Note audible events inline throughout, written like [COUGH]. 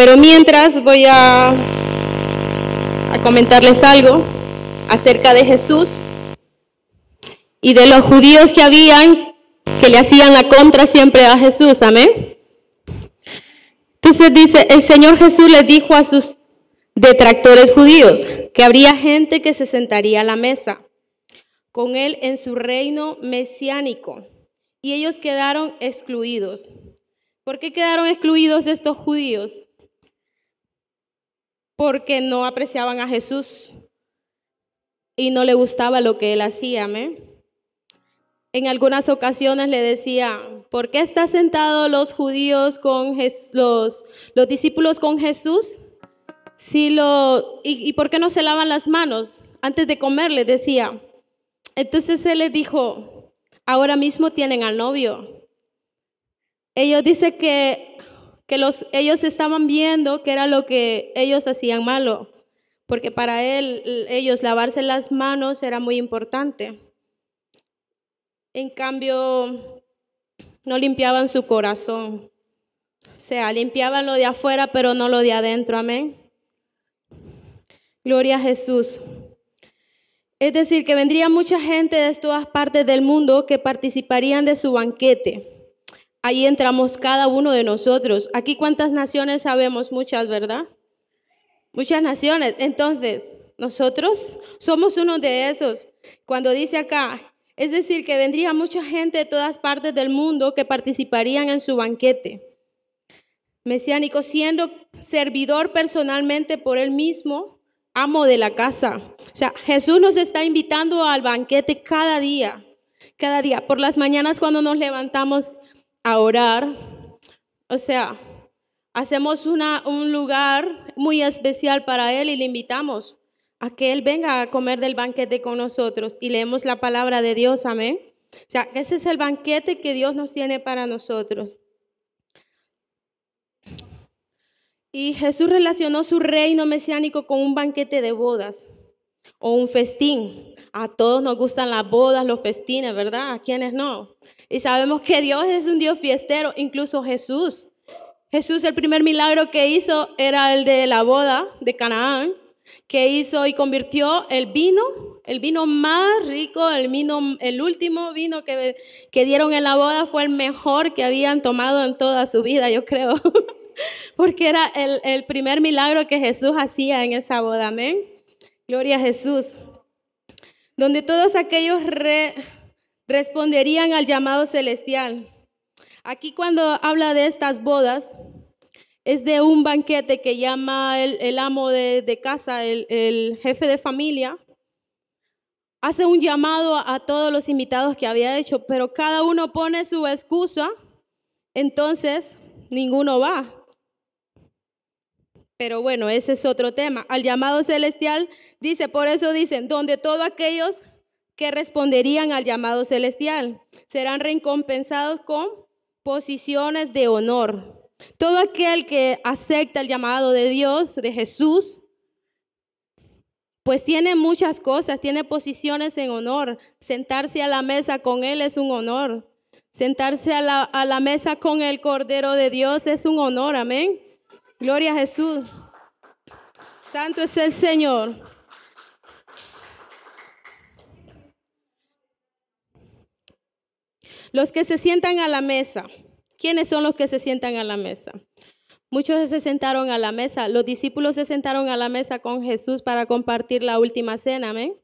Pero mientras voy a, comentarles algo acerca de Jesús y de los judíos que habían que le hacían la contra siempre a Jesús, amén. Entonces dice, el Señor Jesús le dijo a sus detractores judíos que habría gente que se sentaría a la mesa con él en su reino mesiánico y ellos quedaron excluidos. ¿Por qué quedaron excluidos estos judíos? Porque no apreciaban a Jesús y no le gustaba lo que él hacía, amén. En algunas ocasiones le decía, ¿por qué están sentados los judíos con los, los discípulos con Jesús? Si lo, y, ¿Y por qué no se lavan las manos antes de comer? Le decía. Entonces él les dijo, ahora mismo tienen al novio. Ellos dicen que, que los, ellos estaban viendo que era lo que ellos hacían malo, porque para él, ellos lavarse las manos era muy importante. En cambio, no limpiaban su corazón. O sea, limpiaban lo de afuera, pero no lo de adentro. Amén. Gloria a Jesús. Es decir, que vendría mucha gente de todas partes del mundo que participarían de su banquete. Ahí entramos cada uno de nosotros. Aquí cuántas naciones sabemos, muchas, ¿verdad? Muchas naciones. Entonces, nosotros somos uno de esos. Cuando dice acá, es decir, que vendría mucha gente de todas partes del mundo que participarían en su banquete. Mesiánico, siendo servidor personalmente por él mismo, amo de la casa. O sea, Jesús nos está invitando al banquete cada día, cada día. Por las mañanas cuando nos levantamos a orar, o sea, hacemos una, un lugar muy especial para Él y le invitamos a que Él venga a comer del banquete con nosotros y leemos la palabra de Dios, amén. O sea, ese es el banquete que Dios nos tiene para nosotros. Y Jesús relacionó su reino mesiánico con un banquete de bodas o un festín. A todos nos gustan las bodas, los festines, ¿verdad? ¿A quiénes no? Y sabemos que Dios es un Dios fiestero, incluso Jesús. Jesús, el primer milagro que hizo era el de la boda de Canaán que hizo y convirtió el vino, el vino más rico, el, vino, el último vino que, que dieron en la boda fue el mejor que habían tomado en toda su vida, yo creo, [LAUGHS] porque era el, el primer milagro que Jesús hacía en esa boda, amén. Gloria a Jesús. Donde todos aquellos responderían al llamado celestial. Aquí cuando habla de estas bodas, es de un banquete que llama el, amo de, casa, el, jefe de familia. Hace un llamado a, todos los invitados que había hecho, pero cada uno pone su excusa, entonces ninguno va. Pero bueno, ese es otro tema. Al llamado celestial dice, por eso dicen, donde todos aquellos que responderían al llamado celestial serán recompensados con posiciones de honor. Todo aquel que acepta el llamado de Dios, de Jesús, pues tiene muchas cosas, tiene posiciones en honor. Sentarse a la mesa con Él es un honor. Sentarse a la, a la mesa con el Cordero de Dios es un honor, amén. Gloria a Jesús. Santo es el Señor. Los que se sientan a la mesa. ¿Quiénes son los que se sientan a la mesa? Muchos se sentaron a la mesa. Los discípulos se sentaron a la mesa con Jesús para compartir la última cena. Amén.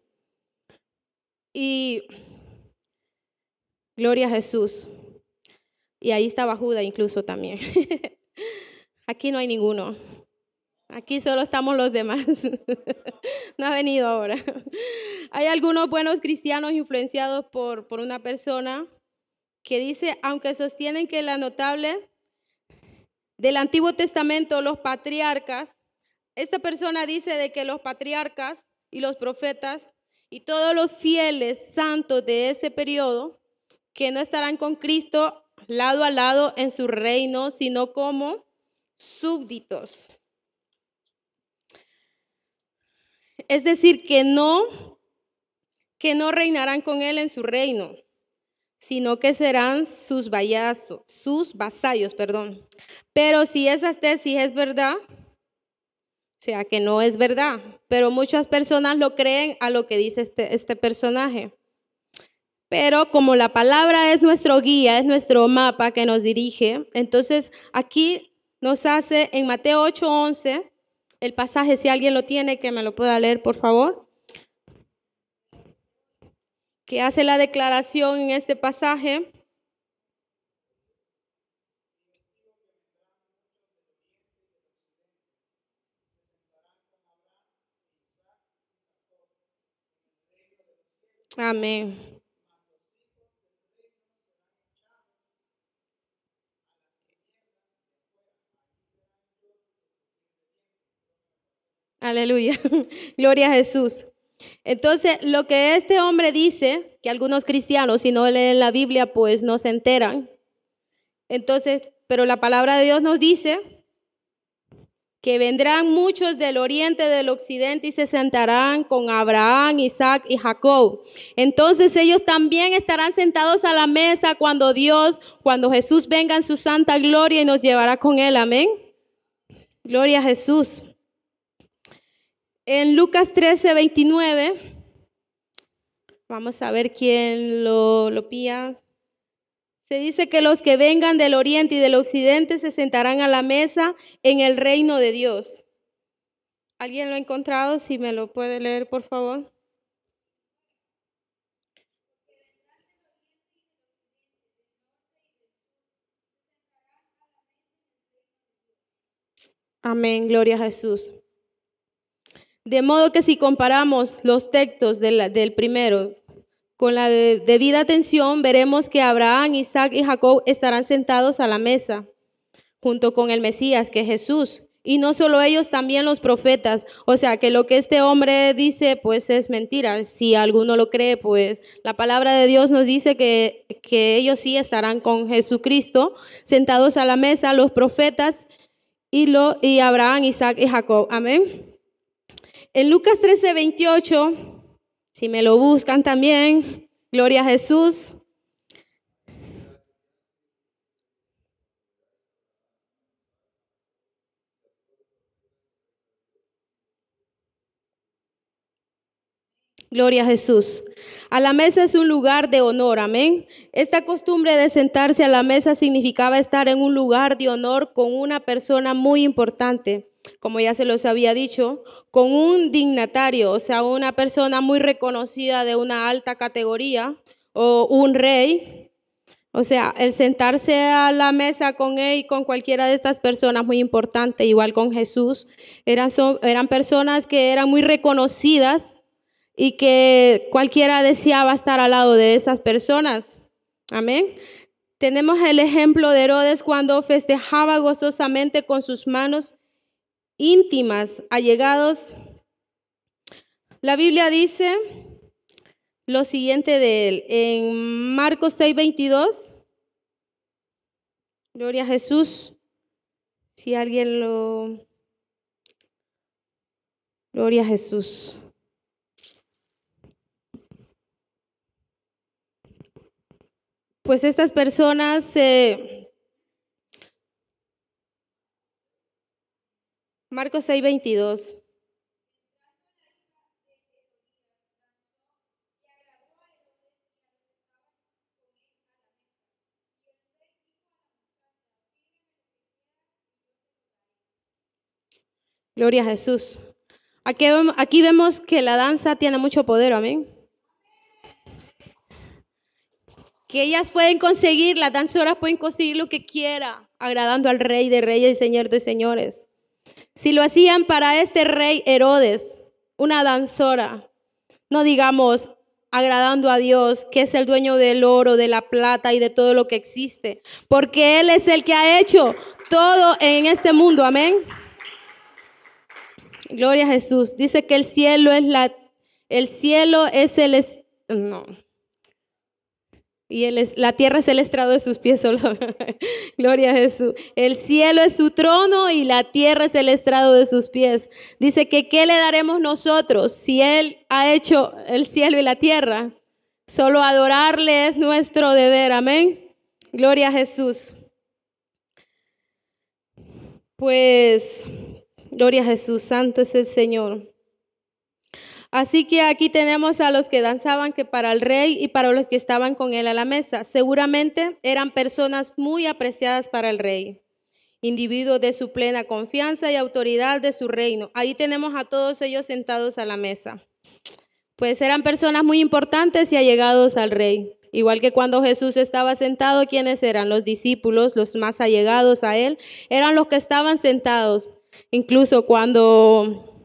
Y gloria a Jesús. Y ahí estaba Judas incluso también. [LAUGHS] Aquí no hay ninguno. Aquí solo estamos los demás. [LAUGHS] no ha venido ahora. [LAUGHS] Hay algunos buenos cristianos influenciados por, por una persona que dice, aunque sostienen que la notable del Antiguo Testamento, los patriarcas, esta persona dice de que los patriarcas y los profetas y todos los fieles santos de ese periodo, que no estarán con Cristo lado a lado en su reino, sino como súbditos. Es decir, que no, que no reinarán con él en su reino sino que serán sus sus vasallos, perdón. Pero si esa tesis es verdad, o sea que no es verdad, pero muchas personas lo creen a lo que dice este, este personaje. Pero como la palabra es nuestro guía, es nuestro mapa que nos dirige, entonces aquí nos hace en Mateo 8:11 el pasaje, si alguien lo tiene, que me lo pueda leer, por favor, que hace la declaración en este pasaje. Amén. Aleluya. [LAUGHS] Gloria a Jesús. Entonces, lo que este hombre dice, que algunos cristianos, si no leen la Biblia, pues no se enteran. Entonces, pero la palabra de Dios nos dice que vendrán muchos del oriente, del occidente y se sentarán con Abraham, Isaac y Jacob. Entonces ellos también estarán sentados a la mesa cuando Dios, cuando Jesús venga en su santa gloria y nos llevará con él. Amén. Gloria a Jesús. En Lucas 13, 29, vamos a ver quién lo, lo pilla. Se dice que los que vengan del oriente y del occidente se sentarán a la mesa en el reino de Dios. ¿Alguien lo ha encontrado? Si me lo puede leer, por favor. Amén, gloria a Jesús. De modo que si comparamos los textos del, primero con la debida atención, veremos que Abraham, Isaac y Jacob estarán sentados a la mesa junto con el Mesías, que es Jesús. Y no solo ellos, también los profetas. O sea, que lo que este hombre dice, pues es mentira. Si alguno lo cree, pues la palabra de Dios nos dice que, que ellos sí estarán con Jesucristo, sentados a la mesa, los profetas y, lo, y Abraham, Isaac y Jacob. Amén. En Lucas 13, 28, si me lo buscan también, gloria a Jesús. Gloria a Jesús. A la mesa es un lugar de honor, amén. Esta costumbre de sentarse a la mesa significaba estar en un lugar de honor con una persona muy importante como ya se los había dicho, con un dignatario, o sea, una persona muy reconocida de una alta categoría o un rey. O sea, el sentarse a la mesa con él y con cualquiera de estas personas muy importante, igual con Jesús, eran, eran personas que eran muy reconocidas y que cualquiera deseaba estar al lado de esas personas. Amén. Tenemos el ejemplo de Herodes cuando festejaba gozosamente con sus manos íntimas, allegados. La Biblia dice lo siguiente de él en Marcos 6:22. Gloria a Jesús. Si alguien lo... Gloria a Jesús. Pues estas personas se... Marcos 6, 22. Gloria a Jesús. Aquí, vemos que la danza tiene mucho poder, amén. Que ellas pueden conseguir, las danzoras pueden conseguir lo que quiera, agradando al Rey de Reyes y Señor de Señores. Si lo hacían para este rey Herodes, una danzora, no digamos agradando a Dios, que es el dueño del oro, de la plata y de todo lo que existe, porque Él es el que ha hecho todo en este mundo, amén. Gloria a Jesús. Dice que el cielo es la, el cielo es el, no, y la tierra es el estrado de sus pies solo. [LAUGHS] Gloria a Jesús. El cielo es su trono y la tierra es el estrado de sus pies. Dice que ¿qué le daremos nosotros si Él ha hecho el cielo y la tierra? Solo adorarle es nuestro deber. Amén. Gloria a Jesús. Pues, gloria a Jesús, santo es el Señor. Así que aquí tenemos a los que danzaban que para el rey y para los que estaban con él a la mesa. Seguramente eran personas muy apreciadas para el rey, individuos de su plena confianza y autoridad de su reino. Ahí tenemos a todos ellos sentados a la mesa. Pues eran personas muy importantes y allegados al rey. Igual que cuando Jesús estaba sentado, ¿quiénes eran? Los discípulos, los más allegados a él, eran los que estaban sentados. Incluso cuando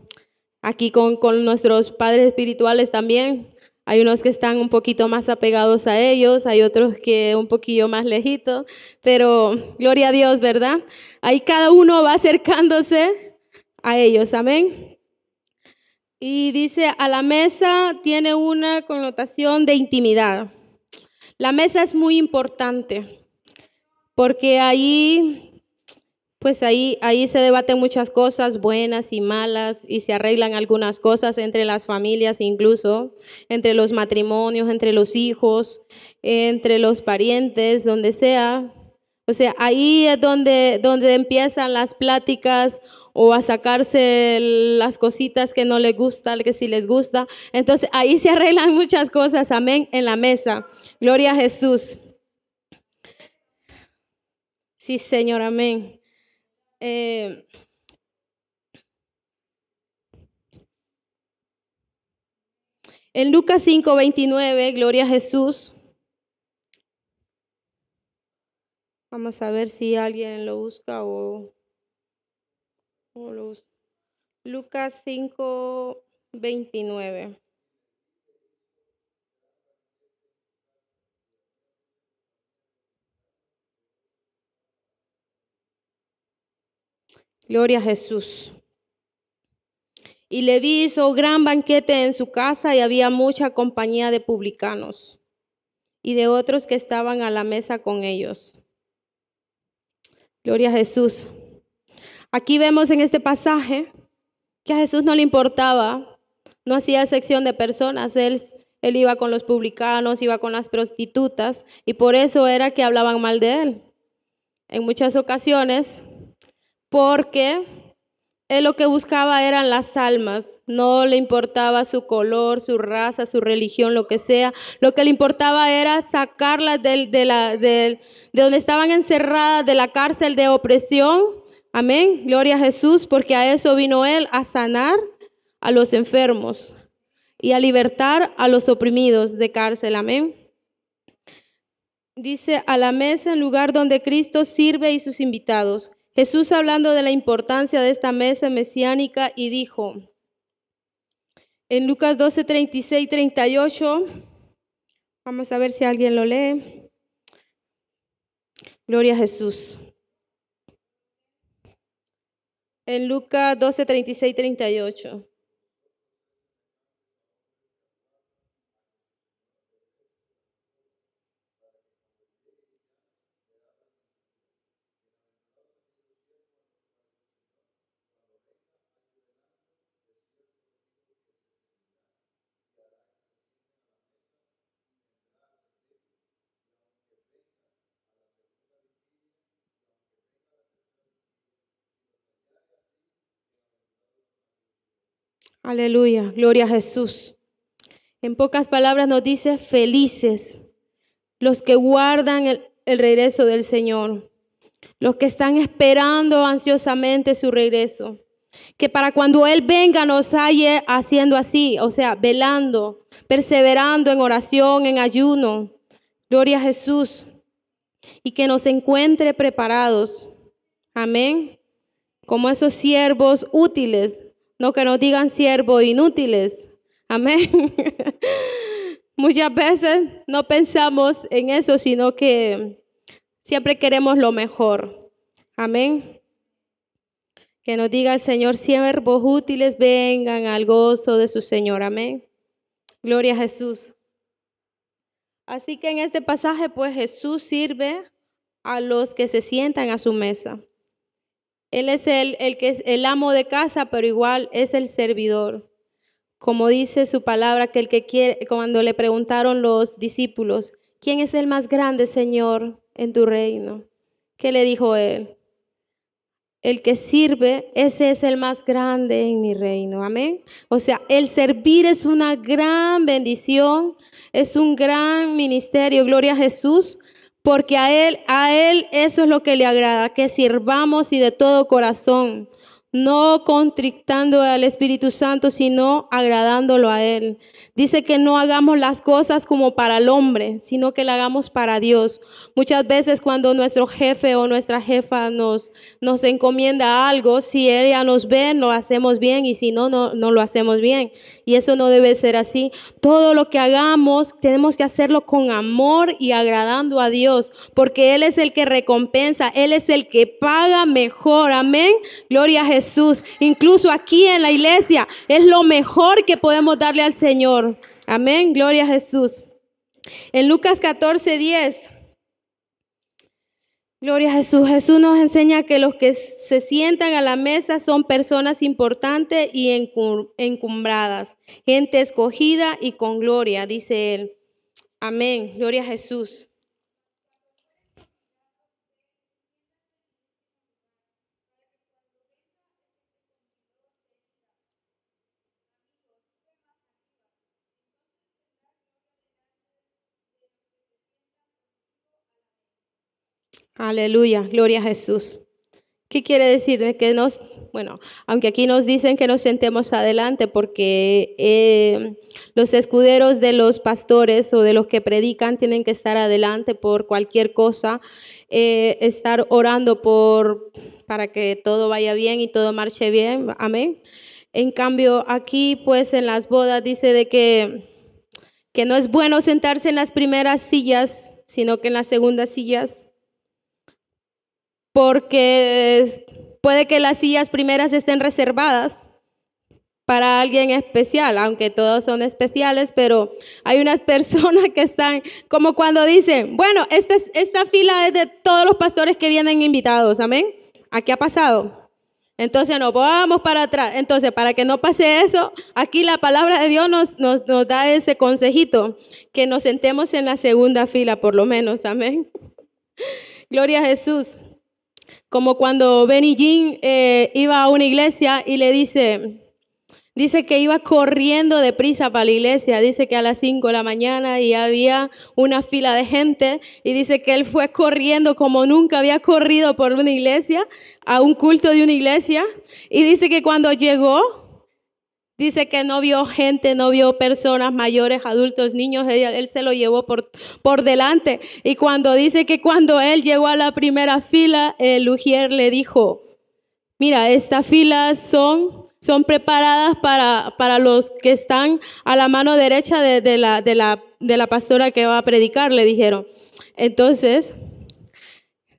Aquí con, nuestros padres espirituales también. Hay unos que están un poquito más apegados a ellos, hay otros que un poquillo más lejitos, pero gloria a Dios, ¿verdad? Ahí cada uno va acercándose a ellos, amén. Y dice, a la mesa tiene una connotación de intimidad. La mesa es muy importante porque ahí pues ahí, ahí se debaten muchas cosas buenas y malas y se arreglan algunas cosas entre las familias incluso, entre los matrimonios, entre los hijos, entre los parientes, donde sea. O sea, ahí es donde, donde empiezan las pláticas o a sacarse las cositas que no les gusta, que sí les gusta. Entonces ahí se arreglan [LAUGHS] muchas cosas, amén, en la mesa. Gloria a Jesús. Sí, Señor, amén. Eh, en Lucas 5, 29, Gloria a Jesús. Vamos a ver si alguien lo busca o, o lo busca. Lucas 5, 29. Gloria a Jesús. Y Leví hizo gran banquete en su casa y había mucha compañía de publicanos y de otros que estaban a la mesa con ellos. Gloria a Jesús. Aquí vemos en este pasaje que a Jesús no le importaba, no hacía sección de personas, él, él iba con los publicanos, iba con las prostitutas y por eso era que hablaban mal de él. En muchas ocasiones porque él lo que buscaba eran las almas, no le importaba su color, su raza, su religión, lo que sea. Lo que le importaba era sacarlas de, la, de donde estaban encerradas, de la cárcel de opresión. Amén. Gloria a Jesús, porque a eso vino él, a sanar a los enfermos y a libertar a los oprimidos de cárcel. Amén. Dice, a la mesa, en lugar donde Cristo sirve y sus invitados. Jesús hablando de la importancia de esta mesa mesiánica y dijo en Lucas 12, 36, 38, vamos a ver si alguien lo lee. Gloria a Jesús. En Lucas 12, 36, 38. Aleluya, gloria a Jesús. En pocas palabras nos dice, felices los que guardan el, regreso del Señor, los que están esperando ansiosamente su regreso. Que para cuando Él venga nos halle haciendo así, o sea, velando, perseverando en oración, en ayuno. Gloria a Jesús. Y que nos encuentre preparados. Amén. Como esos siervos útiles no que nos digan siervos inútiles. Amén. [LAUGHS] Muchas veces no pensamos en eso, sino que siempre queremos lo mejor. Amén. Que nos diga el Señor, siervos útiles, vengan al gozo de su Señor. Amén. Gloria a Jesús. Así que en este pasaje, pues Jesús sirve a los que se sientan a su mesa. Él es el, el que es el amo de casa, pero igual es el servidor. como dice su palabra, que el que quiere, cuando le preguntaron los discípulos, ¿quién es el más grande, Señor, en tu reino? ¿Qué le dijo él? El que sirve, ese es el más grande en mi reino. Amén. O sea, el servir es una gran bendición, es un gran ministerio. Gloria a Jesús. Porque a él, a él eso es lo que le agrada, que sirvamos y de todo corazón no contrictando al Espíritu Santo, sino agradándolo a Él. Dice que no hagamos las cosas como para el hombre, sino que la hagamos para Dios. Muchas veces cuando nuestro jefe o nuestra jefa nos, nos encomienda algo, si ella nos ve, lo hacemos bien y si no, no, no lo hacemos bien. Y eso no debe ser así. Todo lo que hagamos tenemos que hacerlo con amor y agradando a Dios, porque Él es el que recompensa, Él es el que paga mejor. Amén. Gloria a Jesús. Incluso aquí en la iglesia es lo mejor que podemos darle al Señor. Amén, gloria a Jesús. En Lucas 14, 10. Gloria a Jesús. Jesús nos enseña que los que se sientan a la mesa son personas importantes y encumbradas, gente escogida y con gloria, dice él. Amén. Gloria a Jesús. Aleluya, gloria a Jesús. ¿Qué quiere decir? De que nos, bueno, aunque aquí nos dicen que nos sentemos adelante porque eh, los escuderos de los pastores o de los que predican tienen que estar adelante por cualquier cosa, eh, estar orando por para que todo vaya bien y todo marche bien, amén. En cambio, aquí pues en las bodas dice de que, que no es bueno sentarse en las primeras sillas, sino que en las segundas sillas porque puede que las sillas primeras estén reservadas para alguien especial, aunque todos son especiales, pero hay unas [LAUGHS] personas que están como cuando dicen, bueno, esta, esta fila es de todos los pastores que vienen invitados, amén. ¿A qué ha pasado? Entonces nos vamos para atrás. Entonces, para que no pase eso, aquí la palabra de Dios nos, nos, nos da ese consejito, que nos sentemos en la segunda fila, por lo menos, amén. Gloria a Jesús. Como cuando Benny Jean eh, iba a una iglesia y le dice, dice que iba corriendo deprisa para la iglesia, dice que a las 5 de la mañana y había una fila de gente y dice que él fue corriendo como nunca había corrido por una iglesia, a un culto de una iglesia. Y dice que cuando llegó Dice que no vio gente, no vio personas mayores, adultos, niños, él, se lo llevó por, por delante. Y cuando dice que cuando él llegó a la primera fila, el Ujier le dijo, mira, estas filas son, son preparadas para, para los que están a la mano derecha de, la, de, la, de la pastora que va a predicar, le dijeron. Entonces,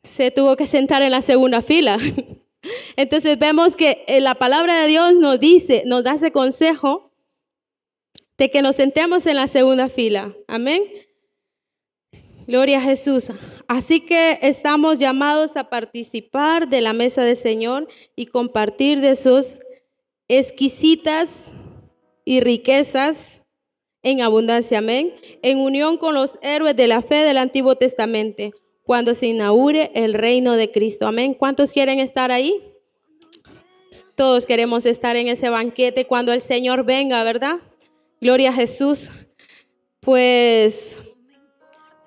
se tuvo que sentar en la segunda fila. [LAUGHS] Entonces vemos que eh, la palabra de Dios nos dice, nos da ese consejo de que nos sentemos en la segunda fila. Amén. Gloria a Jesús. Así que estamos llamados a participar de la mesa del Señor y compartir de sus exquisitas y riquezas en abundancia. Amén. En unión con los héroes de la fe del Antiguo Testamento cuando se inaugure el reino de Cristo. Amén. ¿Cuántos quieren estar ahí? Todos queremos estar en ese banquete cuando el Señor venga, ¿verdad? Gloria a Jesús. Pues,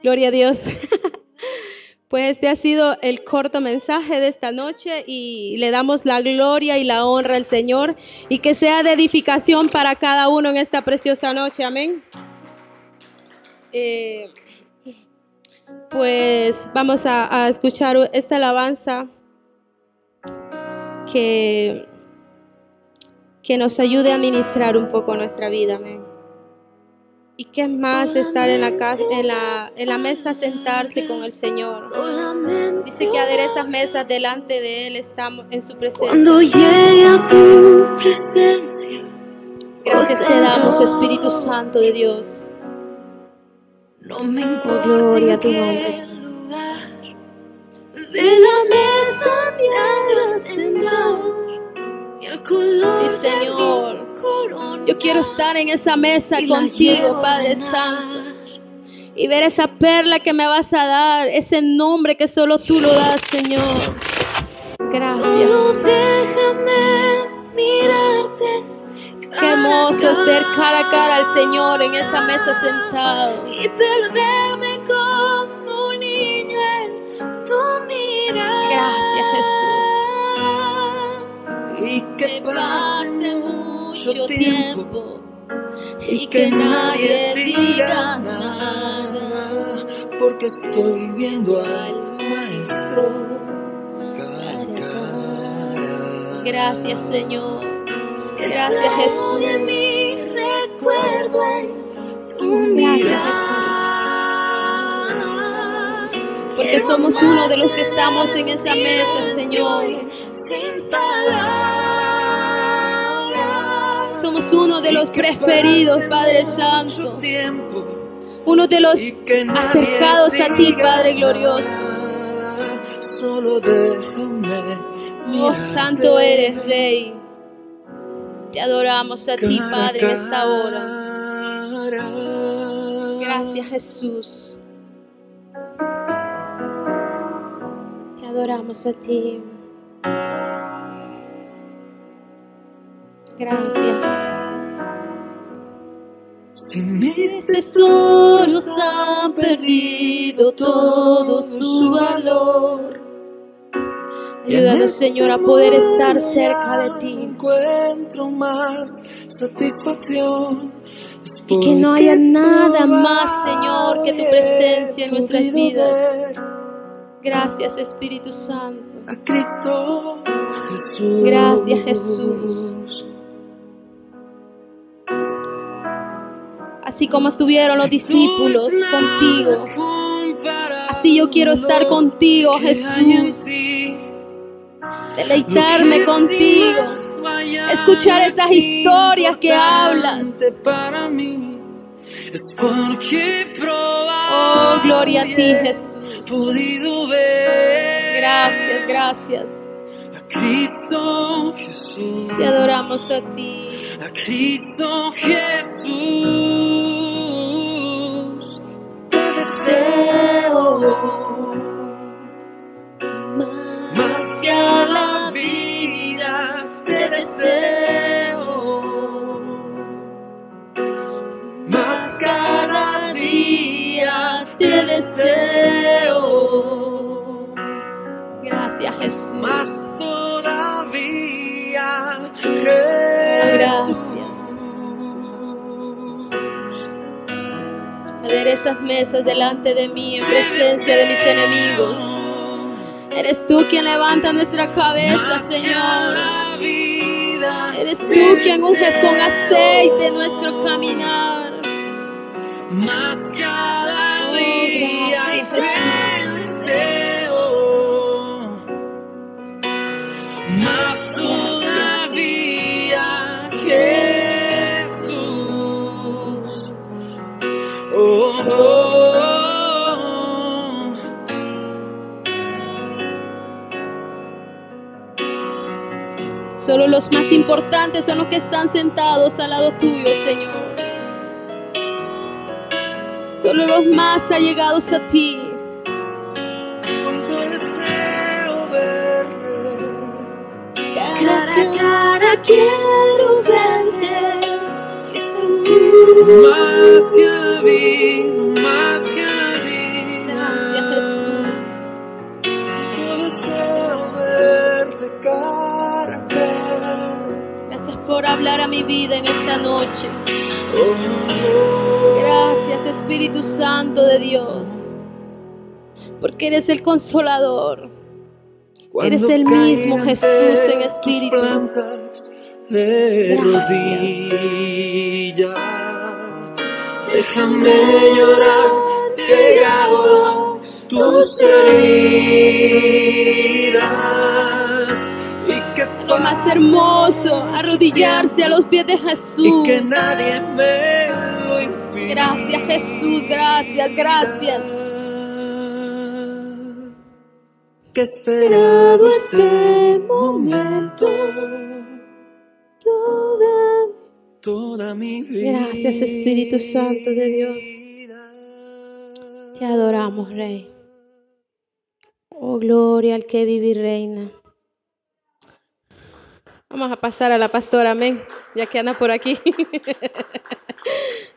gloria a Dios. [LAUGHS] Pues este ha sido el corto mensaje de esta noche y le damos la gloria y la honra al Señor y que sea de edificación para cada uno en esta preciosa noche. Amén. Eh, pues vamos a, escuchar esta alabanza que, que nos ayude a ministrar un poco nuestra vida. Amén. ¿Y qué más estar en la, casa, en, la, en la mesa, sentarse con el Señor? Dice que aderezas mesas delante de Él, estamos en su presencia. Cuando llegue a tu presencia, gracias te damos, Espíritu Santo de Dios. No me importa gloria a tu nombre. Lugar de la mesa me hagas sentar. Y el color sí, Señor. Yo quiero estar en esa mesa contigo, Padre. Santo. Y ver esa perla que me vas a dar, ese nombre que solo tú lo das, Señor. Gracias. Solo déjame mirarte. Hermoso es ver cara a cara al Señor en esa mesa sentado. y perderme como un niño en tu mirada. Gracias, Jesús. Y que pase pase mucho tiempo y que nadie diga nada. porque estoy viendo al maestro cara a cara. Gracias, Señor. Gracias, Jesús. de mi recuerdo en tu Gracias, mirada. Porque somos uno de los que estamos en esa mesa, Señor. Somos uno de los preferidos, Padre Santo. Uno de los acercados a ti, Padre glorioso. Solo déjame Oh, santo eres, Rey. Te adoramos a ti, Padre, en esta hora. Gracias, Jesús. Te adoramos a ti. Gracias. Si mis Tesoros han perdido todo su valor. Ayúdanos, Señor, a poder estar cerca de ti. Encuentro más satisfacción. Y que no haya nada más, Señor, que tu presencia en nuestras vidas. Gracias, Espíritu Santo. A Cristo Jesús. Gracias, Jesús. Así como estuvieron los discípulos contigo. Así yo quiero estar contigo, Jesús. Deleitarme contigo. Escuchar esas historias que hablas. Para mí es porque Oh, gloria a ti, Jesús. podido ver Gracias, gracias. a Cristo Jesús. Te adoramos a ti. a Cristo Jesús. Te deseo Aderezas mesas delante de mí en presencia de mis enemigos. Eres tú quien levanta nuestra cabeza, Señor. Eres tú quien unges con aceite nuestro caminar. Más cada día Solo los más importantes son los que están sentados al lado tuyo, Señor. Solo los más allegados a ti. Cuánto deseo verte. Cara a cara quiero verte, Jesús. Más la vida, por hablar a mi vida en esta noche. Gracias, Espíritu Santo de Dios. Porque eres el consolador. Cuando Eres el mismo Jesús en espíritu. de rodillas. Déjame llorar pegado a tus heridas. Y más hermoso, arrodillarse a los pies de y Jesús. que nadie me lo impida. Gracias, Jesús, gracias, gracias. Que he esperado este momento Toda toda mi vida. Gracias, Espíritu Santo de Dios. Te adoramos, Rey. Oh, gloria al que vive y reina. Vamos a pasar a la pastora, amén, ya que anda por aquí.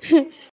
[LAUGHS]